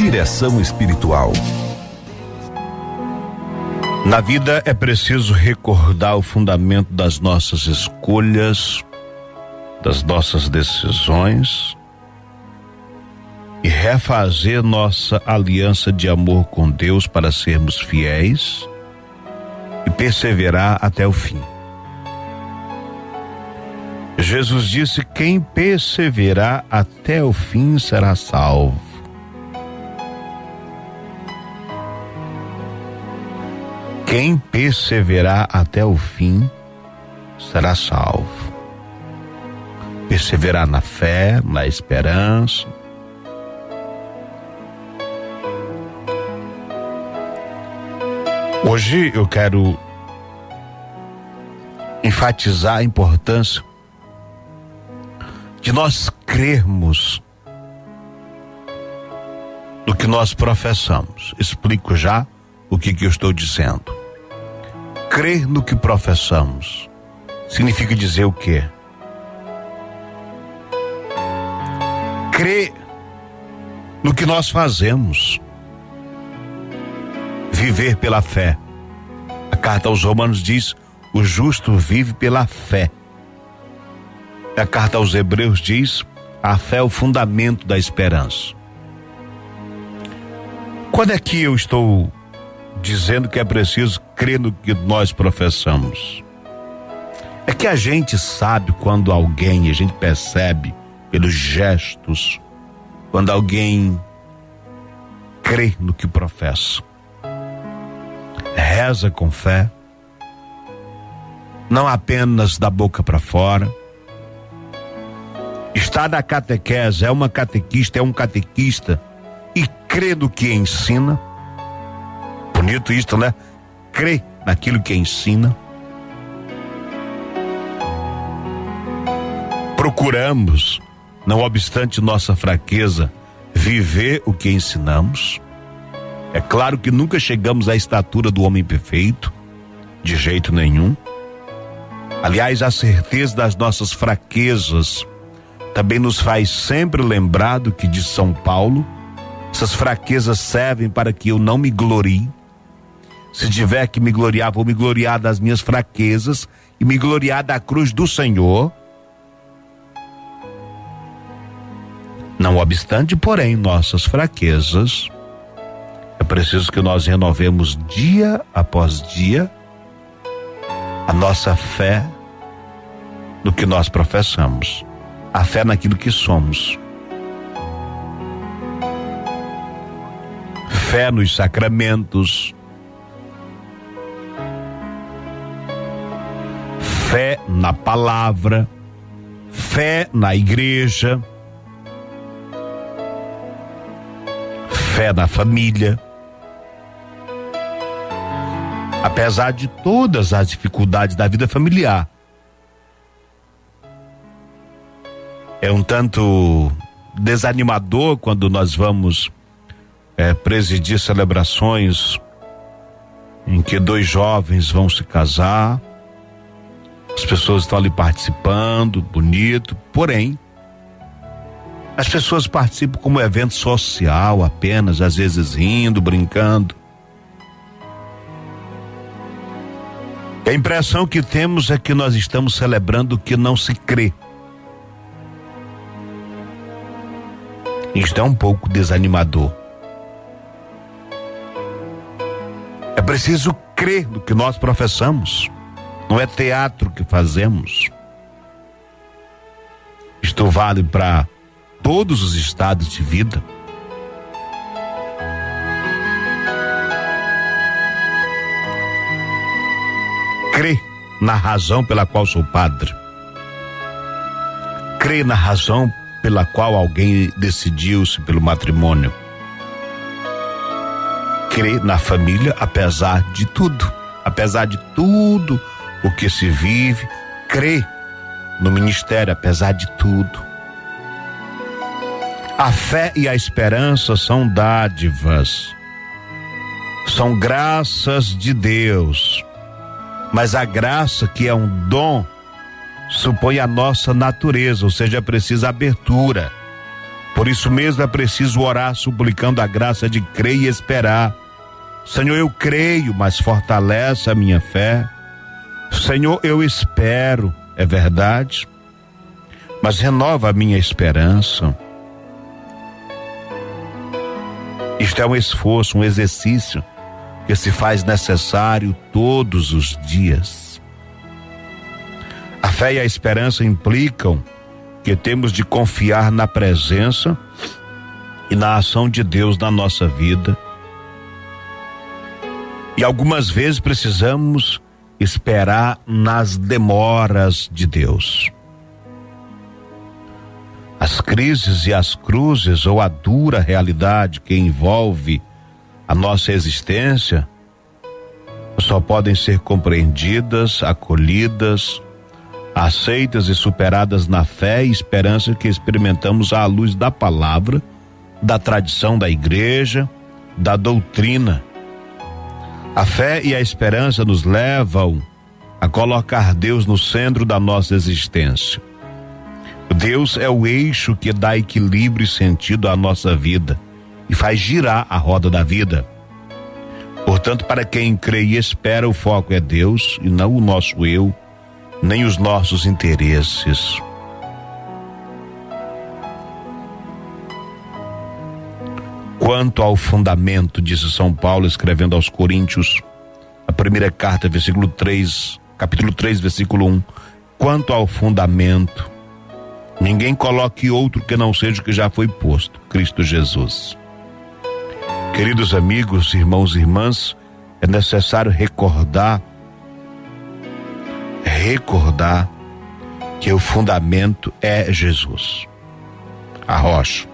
Direção espiritual. Na vida é preciso recordar o fundamento das nossas escolhas, das nossas decisões e refazer nossa aliança de amor com Deus para sermos fiéis e perseverar até o fim. Jesus disse: Quem perseverar até o fim será salvo. Quem perseverar até o fim será salvo. Perseverar na fé, na esperança. Hoje eu quero enfatizar a importância de nós crermos no que nós professamos. Explico já o que, que eu estou dizendo. Crer no que professamos significa dizer o quê? Crer no que nós fazemos. Viver pela fé. A carta aos Romanos diz: o justo vive pela fé. A carta aos Hebreus diz: a fé é o fundamento da esperança. Quando é que eu estou dizendo que é preciso crer no que nós professamos. É que a gente sabe quando alguém, a gente percebe pelos gestos, quando alguém crê no que professa. Reza com fé, não apenas da boca para fora. Está na catequese, é uma catequista, é um catequista e crê no que ensina Bonito isto, né? Crê naquilo que ensina. Procuramos, não obstante nossa fraqueza, viver o que ensinamos. É claro que nunca chegamos à estatura do homem perfeito, de jeito nenhum. Aliás, a certeza das nossas fraquezas também nos faz sempre lembrar do que diz São Paulo: essas fraquezas servem para que eu não me glorie, se tiver que me gloriar, vou me gloriar das minhas fraquezas e me gloriar da cruz do Senhor. Não obstante, porém, nossas fraquezas, é preciso que nós renovemos dia após dia a nossa fé no que nós professamos, a fé naquilo que somos. Fé nos sacramentos, fé na palavra, fé na igreja, fé na família. Apesar de todas as dificuldades da vida familiar, é um tanto desanimador quando nós vamos é, presidir celebrações em que dois jovens vão se casar as pessoas estão ali participando, bonito, porém, as pessoas participam como evento social apenas, às vezes rindo, brincando. A impressão que temos é que nós estamos celebrando o que não se crê. Isto é um pouco desanimador. É preciso crer no que nós professamos. Não é teatro que fazemos. Isto vale para todos os estados de vida. Crê na razão pela qual sou padre. Crê na razão pela qual alguém decidiu-se pelo matrimônio. Crê na família apesar de tudo, apesar de tudo o que se vive, crê no ministério apesar de tudo. A fé e a esperança são dádivas, são graças de Deus, mas a graça que é um dom supõe a nossa natureza, ou seja, precisa abertura. Por isso mesmo é preciso orar suplicando a graça de crer e esperar. Senhor, eu creio, mas fortalece a minha fé. Senhor, eu espero, é verdade, mas renova a minha esperança. Isto é um esforço, um exercício que se faz necessário todos os dias. A fé e a esperança implicam que temos de confiar na presença e na ação de Deus na nossa vida. E algumas vezes precisamos esperar nas demoras de Deus. As crises e as cruzes ou a dura realidade que envolve a nossa existência só podem ser compreendidas, acolhidas, aceitas e superadas na fé e esperança que experimentamos à luz da palavra, da tradição da igreja, da doutrina. A fé e a esperança nos levam a colocar Deus no centro da nossa existência. Deus é o eixo que dá equilíbrio e sentido à nossa vida e faz girar a roda da vida. Portanto, para quem crê e espera, o foco é Deus e não o nosso eu, nem os nossos interesses. Quanto ao fundamento, disse São Paulo, escrevendo aos Coríntios, a primeira carta, versículo 3, capítulo 3, versículo 1. Quanto ao fundamento, ninguém coloque outro que não seja o que já foi posto, Cristo Jesus. Queridos amigos, irmãos e irmãs, é necessário recordar recordar que o fundamento é Jesus, a rocha.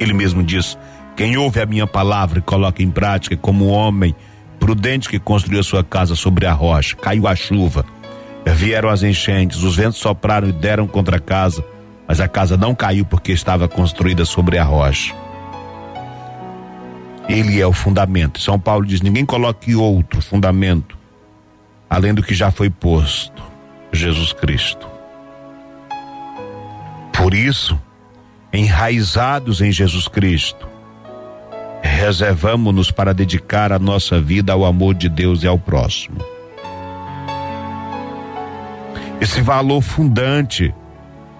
Ele mesmo diz: Quem ouve a minha palavra e coloca em prática, como um homem prudente que construiu a sua casa sobre a rocha, caiu a chuva, vieram as enchentes, os ventos sopraram e deram contra a casa, mas a casa não caiu porque estava construída sobre a rocha. Ele é o fundamento. São Paulo diz: ninguém coloque outro fundamento além do que já foi posto, Jesus Cristo. Por isso, enraizados em Jesus Cristo, reservamos-nos para dedicar a nossa vida ao amor de Deus e ao próximo. Esse valor fundante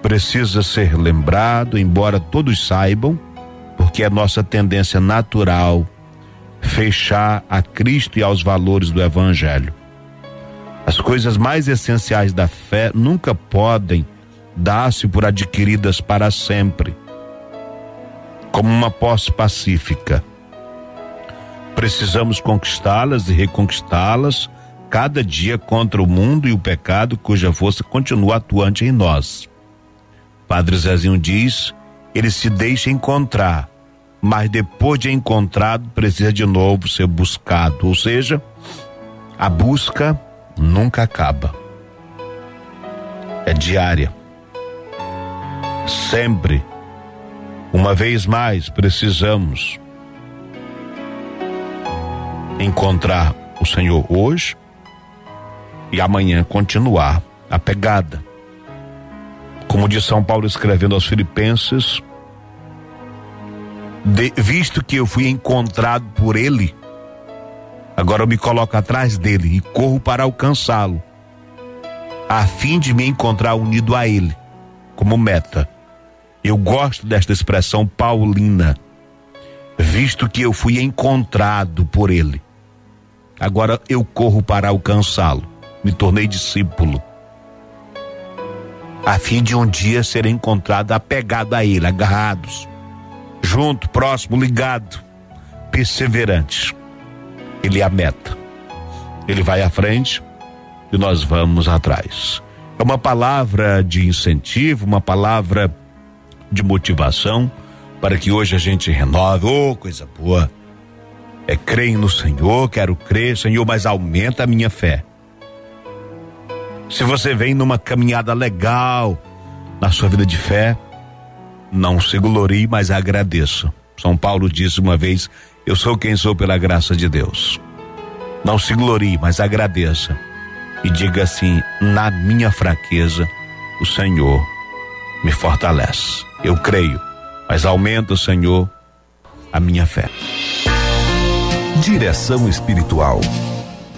precisa ser lembrado, embora todos saibam, porque é nossa tendência natural fechar a Cristo e aos valores do Evangelho. As coisas mais essenciais da fé nunca podem dar-se por adquiridas para sempre, como uma posse pacífica. Precisamos conquistá-las e reconquistá-las cada dia contra o mundo e o pecado cuja força continua atuante em nós. Padre Zezinho diz: ele se deixa encontrar, mas depois de encontrado precisa de novo ser buscado, ou seja, a busca nunca acaba. É diária. Sempre. Uma vez mais precisamos encontrar o Senhor hoje e amanhã continuar a pegada. Como diz São Paulo escrevendo aos Filipenses, de, visto que eu fui encontrado por Ele, Agora eu me coloco atrás dele e corro para alcançá-lo, a fim de me encontrar unido a ele, como meta. Eu gosto desta expressão paulina, visto que eu fui encontrado por ele. Agora eu corro para alcançá-lo, me tornei discípulo, a fim de um dia ser encontrado apegado a ele, agarrados, junto, próximo, ligado, perseverantes. Ele é a meta. Ele vai à frente e nós vamos atrás. É uma palavra de incentivo, uma palavra de motivação para que hoje a gente renove. Oh, coisa boa. É creio no Senhor, quero crer, Senhor, mas aumenta a minha fé. Se você vem numa caminhada legal na sua vida de fé, não se glorie, mas agradeça. São Paulo disse uma vez: eu sou quem sou pela graça de Deus. Não se glorie, mas agradeça. E diga assim: na minha fraqueza, o Senhor me fortalece. Eu creio Mas aumenta, Senhor, a minha fé. Direção espiritual